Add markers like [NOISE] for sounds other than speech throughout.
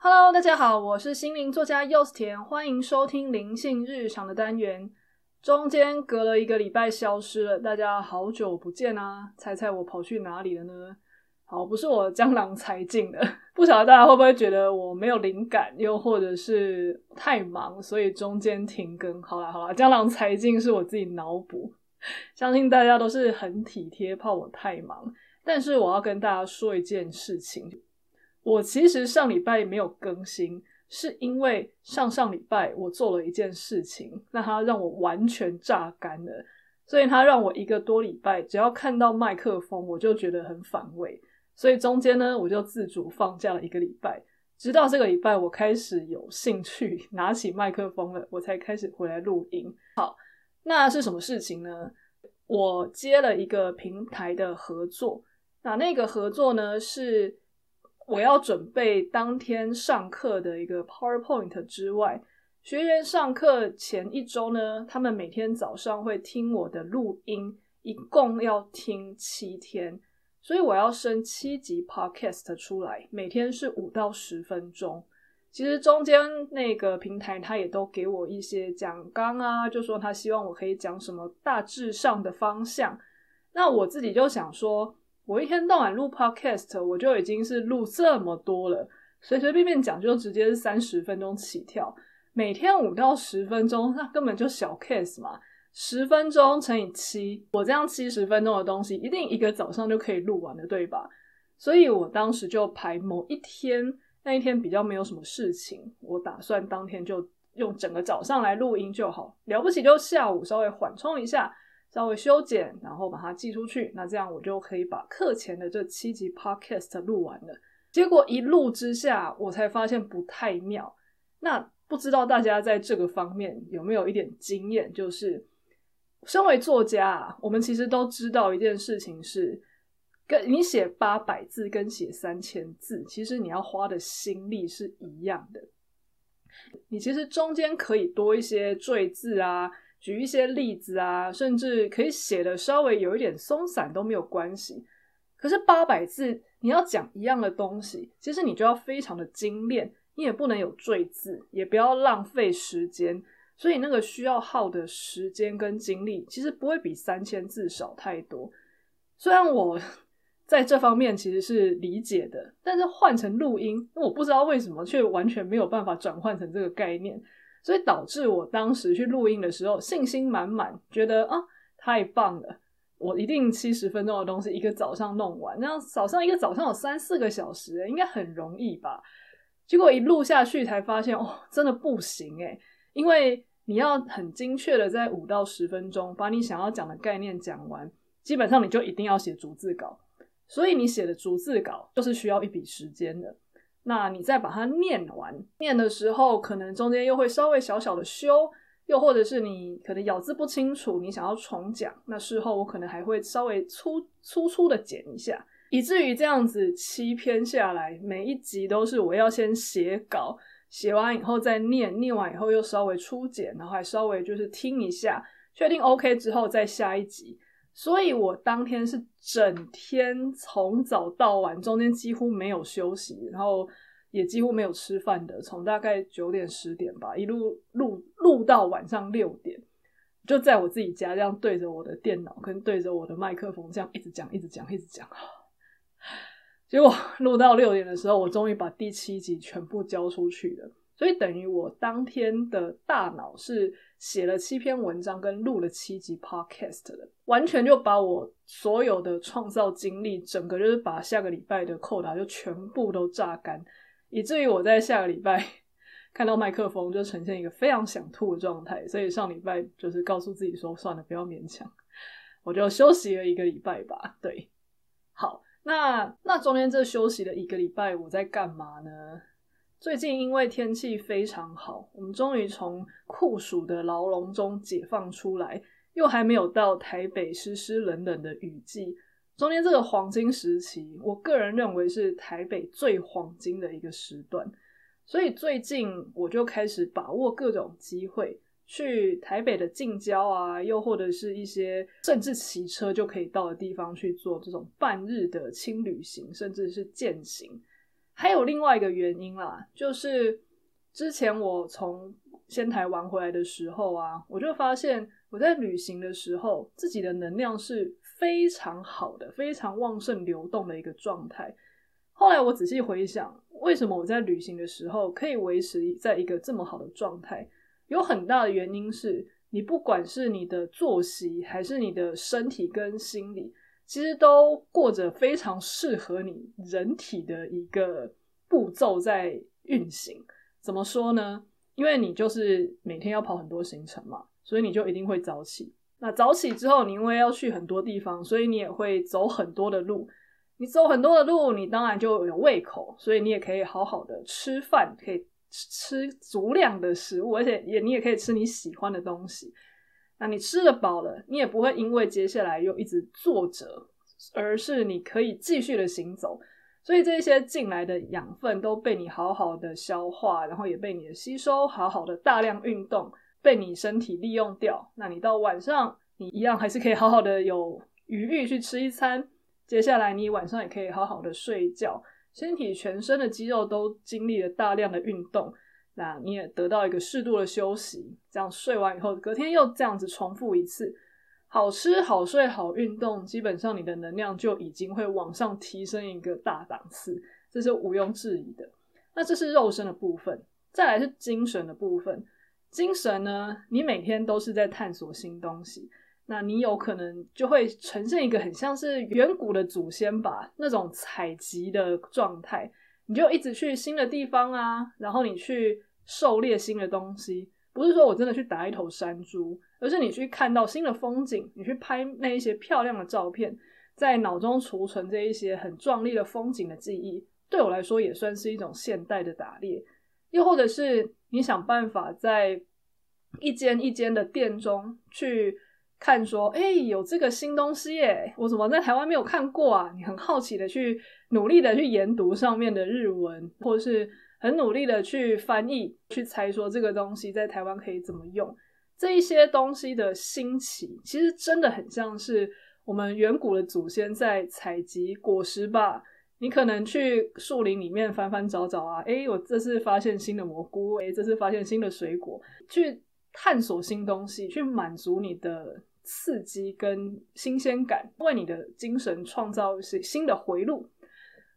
Hello，大家好，我是心灵作家柚子甜，欢迎收听灵性日常的单元。中间隔了一个礼拜消失了，大家好久不见啊！猜猜我跑去哪里了呢？好，不是我江郎才尽的，[LAUGHS] 不晓得大家会不会觉得我没有灵感，又或者是太忙，所以中间停更。好啦好啦，江郎才尽是我自己脑补，相信大家都是很体贴，怕我太忙。但是我要跟大家说一件事情，我其实上礼拜没有更新，是因为上上礼拜我做了一件事情，那它让我完全榨干了，所以它让我一个多礼拜只要看到麦克风，我就觉得很反胃，所以中间呢，我就自主放假了一个礼拜，直到这个礼拜我开始有兴趣拿起麦克风了，我才开始回来录音。好，那是什么事情呢？我接了一个平台的合作。那那个合作呢，是我要准备当天上课的一个 PowerPoint 之外，学员上课前一周呢，他们每天早上会听我的录音，一共要听七天，所以我要生七集 Podcast 出来，每天是五到十分钟。其实中间那个平台他也都给我一些讲纲啊，就说他希望我可以讲什么大致上的方向。那我自己就想说。我一天到晚录 podcast，我就已经是录这么多了，随随便便讲就直接是三十分钟起跳，每天五到十分钟，那根本就小 case 嘛。十分钟乘以七，我这样七十分钟的东西，一定一个早上就可以录完了，对吧？所以我当时就排某一天，那一天比较没有什么事情，我打算当天就用整个早上来录音就好，了不起就下午稍微缓冲一下。稍微修剪，然后把它寄出去，那这样我就可以把课前的这七集 podcast 录完了。结果一录之下，我才发现不太妙。那不知道大家在这个方面有没有一点经验？就是身为作家，我们其实都知道一件事情是，跟你写八百字跟写三千字，其实你要花的心力是一样的。你其实中间可以多一些赘字啊。举一些例子啊，甚至可以写的稍微有一点松散都没有关系。可是八百字你要讲一样的东西，其实你就要非常的精炼，你也不能有赘字，也不要浪费时间。所以那个需要耗的时间跟精力，其实不会比三千字少太多。虽然我 [LAUGHS] 在这方面其实是理解的，但是换成录音，我不知道为什么却完全没有办法转换成这个概念。所以导致我当时去录音的时候信心满满，觉得啊太棒了，我一定七十分钟的东西一个早上弄完，那样早上一个早上有三四个小时，应该很容易吧？结果一录下去才发现，哦，真的不行诶，因为你要很精确的在五到十分钟把你想要讲的概念讲完，基本上你就一定要写逐字稿，所以你写的逐字稿就是需要一笔时间的。那你再把它念完，念的时候可能中间又会稍微小小的修，又或者是你可能咬字不清楚，你想要重讲，那事后我可能还会稍微粗粗粗的剪一下，以至于这样子七篇下来，每一集都是我要先写稿，写完以后再念，念完以后又稍微粗剪，然后还稍微就是听一下，确定 OK 之后再下一集。所以我当天是整天从早到晚，中间几乎没有休息，然后也几乎没有吃饭的，从大概九点十点吧，一路录录到晚上六点，就在我自己家这样对着我的电脑跟对着我的麦克风这样一直讲一直讲一直讲，结果录到六点的时候，我终于把第七集全部交出去了。所以等于我当天的大脑是写了七篇文章跟录了七集 podcast 的，完全就把我所有的创造精力，整个就是把下个礼拜的扣打就全部都榨干，以至于我在下个礼拜 [LAUGHS] 看到麦克风就呈现一个非常想吐的状态。所以上礼拜就是告诉自己说，算了，不要勉强，我就休息了一个礼拜吧。对，好，那那中间这休息了一个礼拜，我在干嘛呢？最近因为天气非常好，我们终于从酷暑的牢笼中解放出来，又还没有到台北湿湿冷冷的雨季。中间这个黄金时期，我个人认为是台北最黄金的一个时段。所以最近我就开始把握各种机会，去台北的近郊啊，又或者是一些甚至骑车就可以到的地方去做这种半日的轻旅行，甚至是健行。还有另外一个原因啦，就是之前我从仙台玩回来的时候啊，我就发现我在旅行的时候，自己的能量是非常好的，非常旺盛流动的一个状态。后来我仔细回想，为什么我在旅行的时候可以维持在一个这么好的状态？有很大的原因是，你不管是你的作息，还是你的身体跟心理，其实都过着非常适合你人体的一个步骤在运行。怎么说呢？因为你就是每天要跑很多行程嘛，所以你就一定会早起。那早起之后，你因为要去很多地方，所以你也会走很多的路。你走很多的路，你当然就有胃口，所以你也可以好好的吃饭，可以吃足量的食物，而且也你也可以吃你喜欢的东西。那你吃得饱了，你也不会因为接下来又一直坐着，而是你可以继续的行走。所以这些进来的养分都被你好好的消化，然后也被你的吸收，好好的大量运动，被你身体利用掉。那你到晚上，你一样还是可以好好的有余裕去吃一餐。接下来你晚上也可以好好的睡觉，身体全身的肌肉都经历了大量的运动，那你也得到一个适度的休息。这样睡完以后，隔天又这样子重复一次，好吃好睡好运动，基本上你的能量就已经会往上提升一个大档次，这是毋庸置疑的。那这是肉身的部分，再来是精神的部分。精神呢，你每天都是在探索新东西。那你有可能就会呈现一个很像是远古的祖先吧，那种采集的状态，你就一直去新的地方啊，然后你去狩猎新的东西，不是说我真的去打一头山猪，而是你去看到新的风景，你去拍那一些漂亮的照片，在脑中储存这一些很壮丽的风景的记忆，对我来说也算是一种现代的打猎，又或者是你想办法在一间一间的店中去。看说，哎、有这个新东西耶，我怎么在台湾没有看过啊？你很好奇的去努力的去研读上面的日文，或者是很努力的去翻译，去猜说这个东西在台湾可以怎么用。这一些东西的兴起，其实真的很像是我们远古的祖先在采集果实吧？你可能去树林里面翻翻找找啊，哎、欸，我这次发现新的蘑菇，哎、欸，这次发现新的水果，去探索新东西，去满足你的。刺激跟新鲜感，为你的精神创造一些新的回路，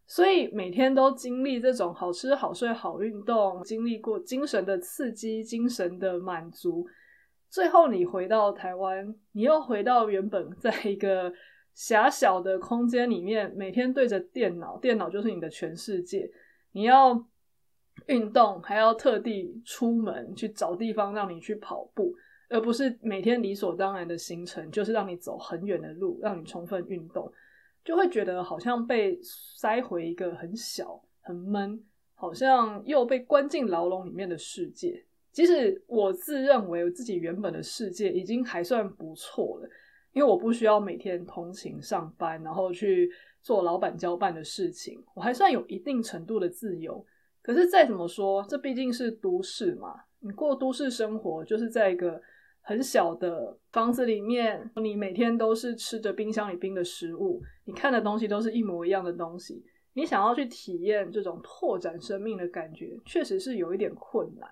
所以每天都经历这种好吃、好睡、好运动，经历过精神的刺激、精神的满足，最后你回到台湾，你又回到原本在一个狭小的空间里面，每天对着电脑，电脑就是你的全世界，你要运动，还要特地出门去找地方让你去跑步。而不是每天理所当然的行程，就是让你走很远的路，让你充分运动，就会觉得好像被塞回一个很小、很闷，好像又被关进牢笼里面的世界。即使我自认为我自己原本的世界已经还算不错了，因为我不需要每天通勤上班，然后去做老板交办的事情，我还算有一定程度的自由。可是再怎么说，这毕竟是都市嘛，你过都市生活就是在一个。很小的房子里面，你每天都是吃着冰箱里冰的食物，你看的东西都是一模一样的东西。你想要去体验这种拓展生命的感觉，确实是有一点困难。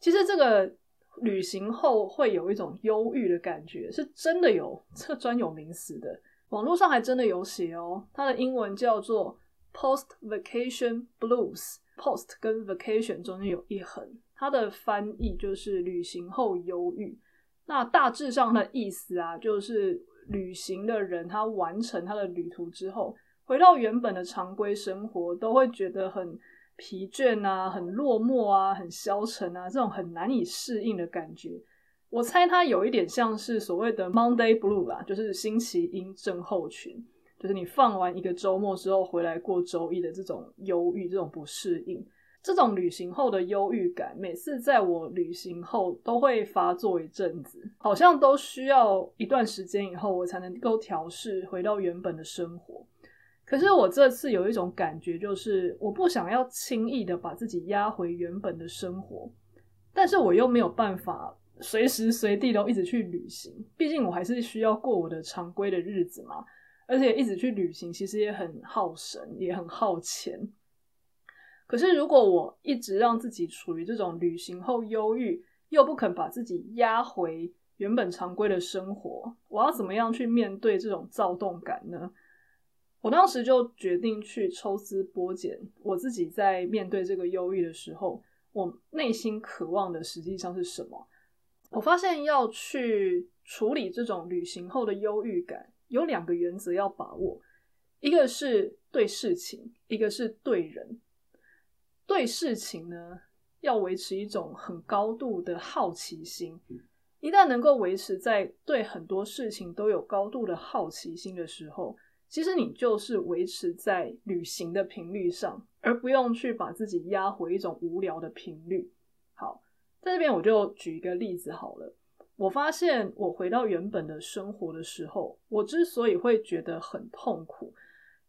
其实这个旅行后会有一种忧郁的感觉，是真的有，这专有名词的，网络上还真的有写哦。它的英文叫做 Post Vacation Blues。Post 跟 Vacation 中间有一横。它的翻译就是旅行后忧郁。那大致上的意思啊，就是旅行的人他完成他的旅途之后，回到原本的常规生活，都会觉得很疲倦啊，很落寞啊，很消沉啊，这种很难以适应的感觉。我猜它有一点像是所谓的 Monday Blue 啦，就是星期一症候群，就是你放完一个周末之后回来过周一的这种忧郁，这种不适应。这种旅行后的忧郁感，每次在我旅行后都会发作一阵子，好像都需要一段时间以后，我才能够调试回到原本的生活。可是我这次有一种感觉，就是我不想要轻易的把自己压回原本的生活，但是我又没有办法随时随地都一直去旅行，毕竟我还是需要过我的常规的日子嘛。而且一直去旅行，其实也很耗神，也很耗钱。可是如果我一直让自己处于这种旅行后忧郁，又不肯把自己压回原本常规的生活，我要怎么样去面对这种躁动感呢？我当时就决定去抽丝剥茧，我自己在面对这个忧郁的时候，我内心渴望的实际上是什么？我发现要去处理这种旅行后的忧郁感，有两个原则要把握，一个是对事情，一个是对人。对事情呢，要维持一种很高度的好奇心。一旦能够维持在对很多事情都有高度的好奇心的时候，其实你就是维持在旅行的频率上，而不用去把自己压回一种无聊的频率。好，在这边我就举一个例子好了。我发现我回到原本的生活的时候，我之所以会觉得很痛苦，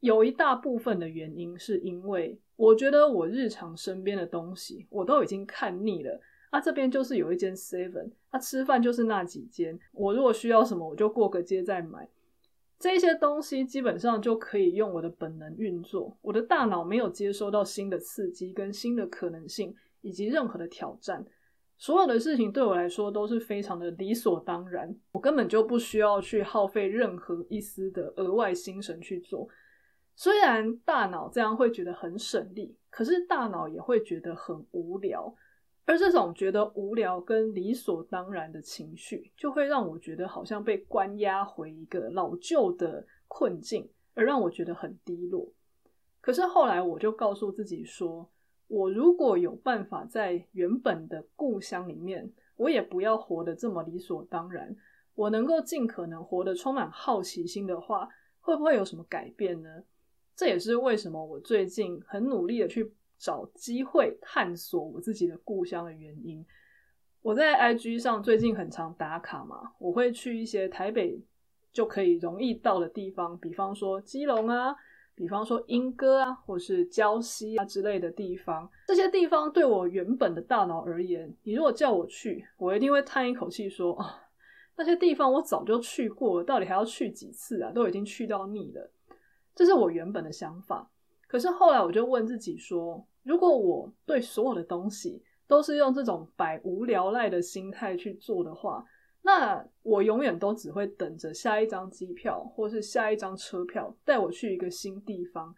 有一大部分的原因是因为我觉得我日常身边的东西我都已经看腻了。啊，这边就是有一间 Seven，啊，吃饭就是那几间。我如果需要什么，我就过个街再买。这些东西基本上就可以用我的本能运作，我的大脑没有接收到新的刺激跟新的可能性，以及任何的挑战。所有的事情对我来说都是非常的理所当然，我根本就不需要去耗费任何一丝的额外心神去做。虽然大脑这样会觉得很省力，可是大脑也会觉得很无聊。而这种觉得无聊跟理所当然的情绪，就会让我觉得好像被关押回一个老旧的困境，而让我觉得很低落。可是后来我就告诉自己说，我如果有办法在原本的故乡里面，我也不要活得这么理所当然，我能够尽可能活得充满好奇心的话，会不会有什么改变呢？这也是为什么我最近很努力的去。找机会探索我自己的故乡的原因。我在 IG 上最近很常打卡嘛，我会去一些台北就可以容易到的地方，比方说基隆啊，比方说莺歌啊，或是礁溪啊之类的地方。这些地方对我原本的大脑而言，你如果叫我去，我一定会叹一口气说：“啊，那些地方我早就去过了，到底还要去几次啊？都已经去到腻了。”这是我原本的想法。可是后来我就问自己说，如果我对所有的东西都是用这种百无聊赖的心态去做的话，那我永远都只会等着下一张机票或是下一张车票带我去一个新地方。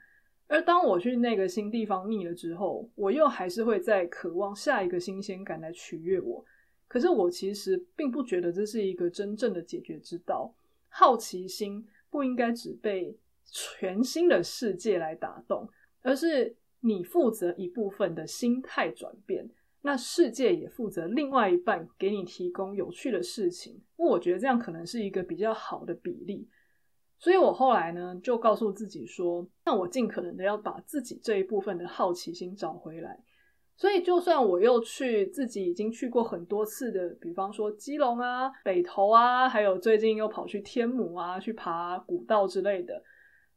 而当我去那个新地方腻了之后，我又还是会再渴望下一个新鲜感来取悦我。可是我其实并不觉得这是一个真正的解决之道。好奇心不应该只被全新的世界来打动，而是你负责一部分的心态转变，那世界也负责另外一半，给你提供有趣的事情。我觉得这样可能是一个比较好的比例。所以我后来呢，就告诉自己说，那我尽可能的要把自己这一部分的好奇心找回来。所以就算我又去自己已经去过很多次的，比方说基隆啊、北投啊，还有最近又跑去天母啊，去爬古道之类的。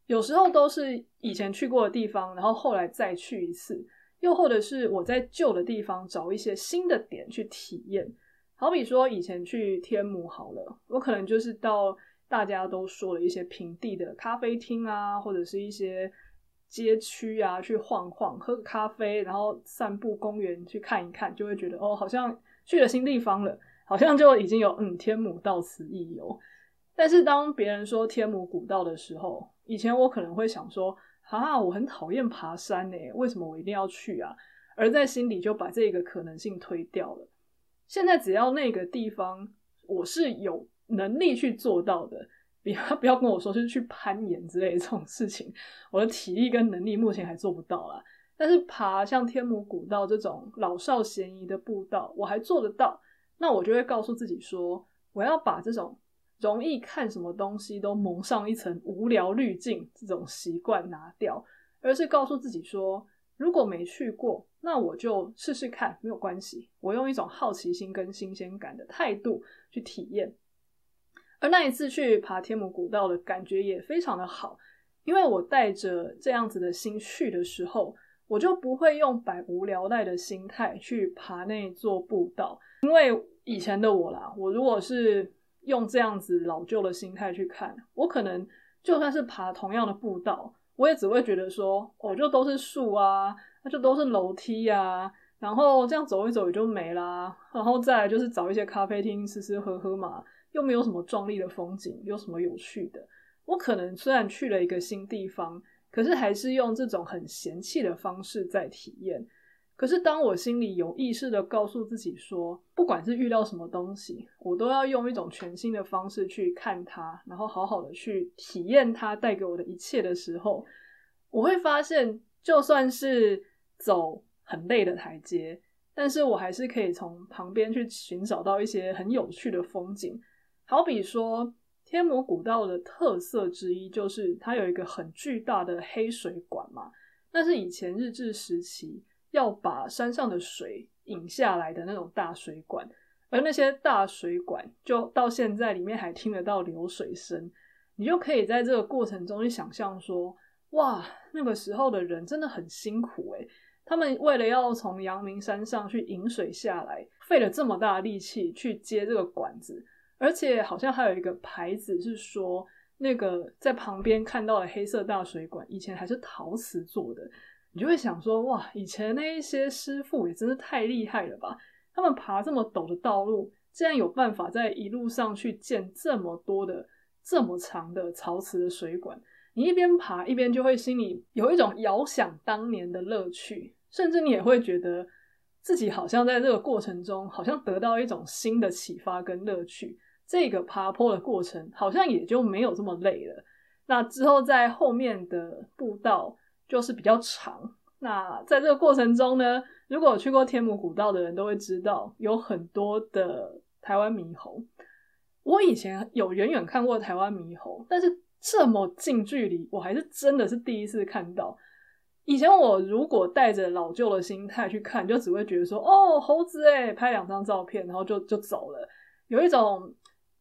有时候都是以前去过的地方，然后后来再去一次，又或者是我在旧的地方找一些新的点去体验。好比说以前去天母好了，我可能就是到大家都说了一些平地的咖啡厅啊，或者是一些街区啊，去晃晃，喝个咖啡，然后散步公园去看一看，就会觉得哦，好像去了新地方了，好像就已经有嗯，天母到此一游。但是当别人说天母古道的时候，以前我可能会想说，啊，我很讨厌爬山欸，为什么我一定要去啊？而在心里就把这个可能性推掉了。现在只要那个地方我是有能力去做到的，不要 [LAUGHS] 不要跟我说是去攀岩之类的这种事情，我的体力跟能力目前还做不到啦。但是爬像天母古道这种老少咸宜的步道，我还做得到，那我就会告诉自己说，我要把这种。容易看什么东西都蒙上一层无聊滤镜，这种习惯拿掉，而是告诉自己说，如果没去过，那我就试试看，没有关系。我用一种好奇心跟新鲜感的态度去体验。而那一次去爬天母古道的感觉也非常的好，因为我带着这样子的心去的时候，我就不会用百无聊赖的心态去爬那座步道，因为以前的我啦，我如果是用这样子老旧的心态去看，我可能就算是爬同样的步道，我也只会觉得说，哦，就都是树啊，那就都是楼梯、啊，然后这样走一走也就没啦。然后再来就是找一些咖啡厅吃吃喝喝嘛，又没有什么壮丽的风景，有什么有趣的？我可能虽然去了一个新地方，可是还是用这种很嫌弃的方式在体验。可是当我心里有意识的告诉自己说，不管是遇到什么东西，我都要用一种全新的方式去看它，然后好好的去体验它带给我的一切的时候，我会发现，就算是走很累的台阶，但是我还是可以从旁边去寻找到一些很有趣的风景。好比说，天魔古道的特色之一就是它有一个很巨大的黑水管嘛，那是以前日治时期。要把山上的水引下来的那种大水管，而那些大水管就到现在里面还听得到流水声，你就可以在这个过程中去想象说，哇，那个时候的人真的很辛苦诶，他们为了要从阳明山上去引水下来，费了这么大的力气去接这个管子，而且好像还有一个牌子是说，那个在旁边看到的黑色大水管以前还是陶瓷做的。你就会想说，哇，以前那一些师傅也真是太厉害了吧！他们爬这么陡的道路，竟然有办法在一路上去建这么多的、这么长的陶瓷的水管。你一边爬一边就会心里有一种遥想当年的乐趣，甚至你也会觉得自己好像在这个过程中，好像得到一种新的启发跟乐趣。这个爬坡的过程好像也就没有这么累了。那之后在后面的步道。就是比较长。那在这个过程中呢，如果去过天母古道的人都会知道，有很多的台湾猕猴。我以前有远远看过台湾猕猴，但是这么近距离，我还是真的是第一次看到。以前我如果带着老旧的心态去看，就只会觉得说，哦，猴子诶，拍两张照片，然后就就走了，有一种。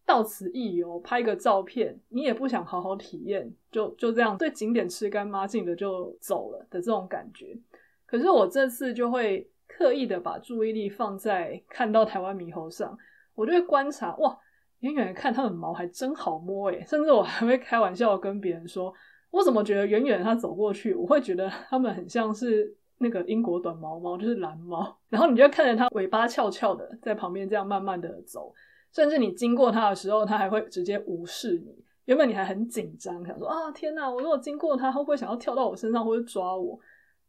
到此一游，拍个照片，你也不想好好体验，就就这样对景点吃干抹净的就走了的这种感觉。可是我这次就会刻意的把注意力放在看到台湾猕猴上，我就会观察，哇，远远的看它们毛还真好摸诶，甚至我还会开玩笑跟别人说，我怎么觉得远远的它走过去，我会觉得它们很像是那个英国短毛猫，就是蓝猫，[LAUGHS] 然后你就看着它尾巴翘翘的在旁边这样慢慢的走。甚至你经过它的时候，它还会直接无视你。原本你还很紧张，想说啊天哪，我如果经过它，会不会想要跳到我身上或者抓我？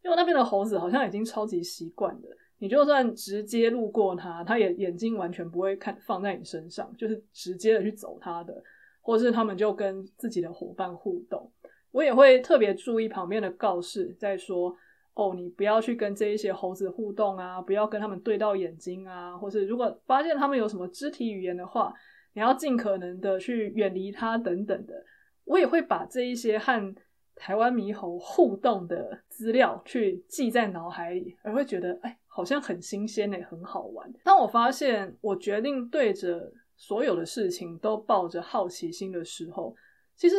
因为那边的猴子好像已经超级习惯了，你就算直接路过它，它也眼睛完全不会看放在你身上，就是直接的去走它的，或是他们就跟自己的伙伴互动。我也会特别注意旁边的告示，在说。哦，你不要去跟这一些猴子互动啊，不要跟他们对到眼睛啊，或是如果发现他们有什么肢体语言的话，你要尽可能的去远离它等等的。我也会把这一些和台湾猕猴互动的资料去记在脑海里，而会觉得哎，好像很新鲜诶，很好玩。当我发现我决定对着所有的事情都抱着好奇心的时候，其实。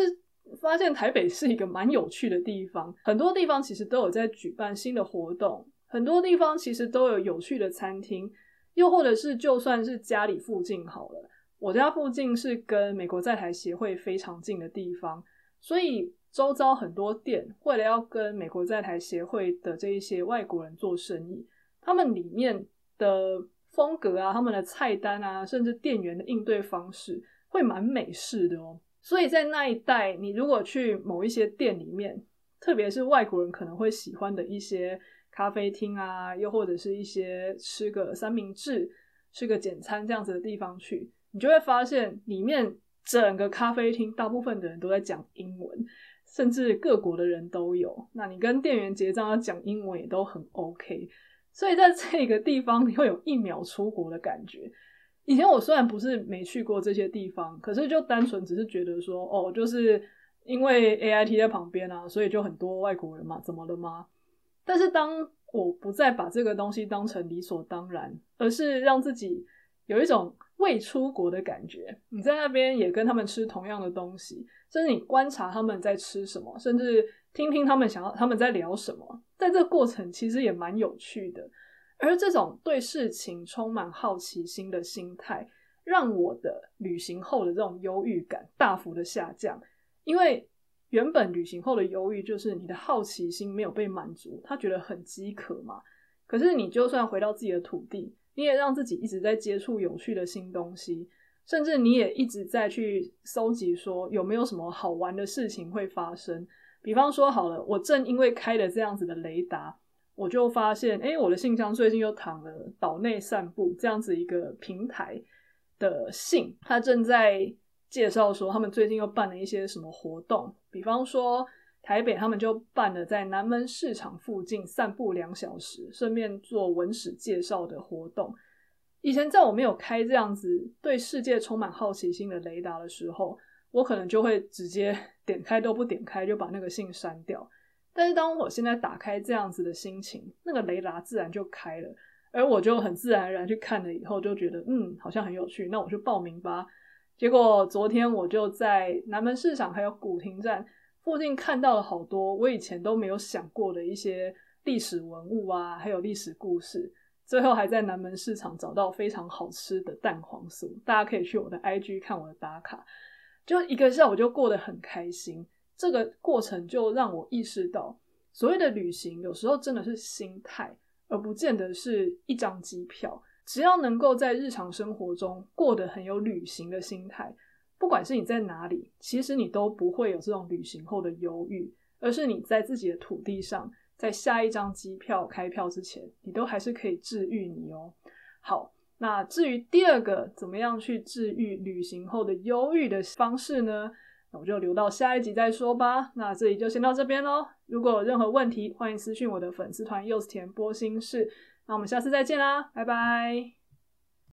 发现台北是一个蛮有趣的地方，很多地方其实都有在举办新的活动，很多地方其实都有有趣的餐厅，又或者是就算是家里附近好了，我家附近是跟美国在台协会非常近的地方，所以周遭很多店为了要跟美国在台协会的这一些外国人做生意，他们里面的风格啊，他们的菜单啊，甚至店员的应对方式会蛮美式的哦。所以在那一带，你如果去某一些店里面，特别是外国人可能会喜欢的一些咖啡厅啊，又或者是一些吃个三明治、吃个简餐这样子的地方去，你就会发现里面整个咖啡厅大部分的人都在讲英文，甚至各国的人都有。那你跟店员结账要讲英文也都很 OK。所以在这个地方，你会有一秒出国的感觉。以前我虽然不是没去过这些地方，可是就单纯只是觉得说，哦，就是因为 AIT 在旁边啊，所以就很多外国人嘛，怎么了吗？但是当我不再把这个东西当成理所当然，而是让自己有一种未出国的感觉，你在那边也跟他们吃同样的东西，甚至你观察他们在吃什么，甚至听听他们想要他们在聊什么，在这个过程其实也蛮有趣的。而这种对事情充满好奇心的心态，让我的旅行后的这种忧郁感大幅的下降。因为原本旅行后的忧郁就是你的好奇心没有被满足，他觉得很饥渴嘛。可是你就算回到自己的土地，你也让自己一直在接触有趣的新东西，甚至你也一直在去搜集说有没有什么好玩的事情会发生。比方说好了，我正因为开了这样子的雷达，我就发现，诶，我的信箱最近又躺了岛内散步这样子一个平台的信，他正在。介绍说他们最近又办了一些什么活动，比方说台北他们就办了在南门市场附近散步两小时，顺便做文史介绍的活动。以前在我没有开这样子对世界充满好奇心的雷达的时候，我可能就会直接 [LAUGHS] 点开都不点开就把那个信删掉。但是当我现在打开这样子的心情，那个雷达自然就开了，而我就很自然而然去看了以后，就觉得嗯，好像很有趣，那我就报名吧。结果昨天我就在南门市场还有古亭站附近看到了好多我以前都没有想过的一些历史文物啊，还有历史故事。最后还在南门市场找到非常好吃的蛋黄酥，大家可以去我的 IG 看我的打卡。就一个下午就过得很开心。这个过程就让我意识到，所谓的旅行有时候真的是心态，而不见得是一张机票。只要能够在日常生活中过得很有旅行的心态，不管是你在哪里，其实你都不会有这种旅行后的忧郁，而是你在自己的土地上，在下一张机票开票之前，你都还是可以治愈你哦。好，那至于第二个怎么样去治愈旅行后的忧郁的方式呢？我就留到下一集再说吧。那这里就先到这边喽。如果有任何问题，欢迎私信我的粉丝团柚子甜波心事。那我们下次再见啦，拜拜。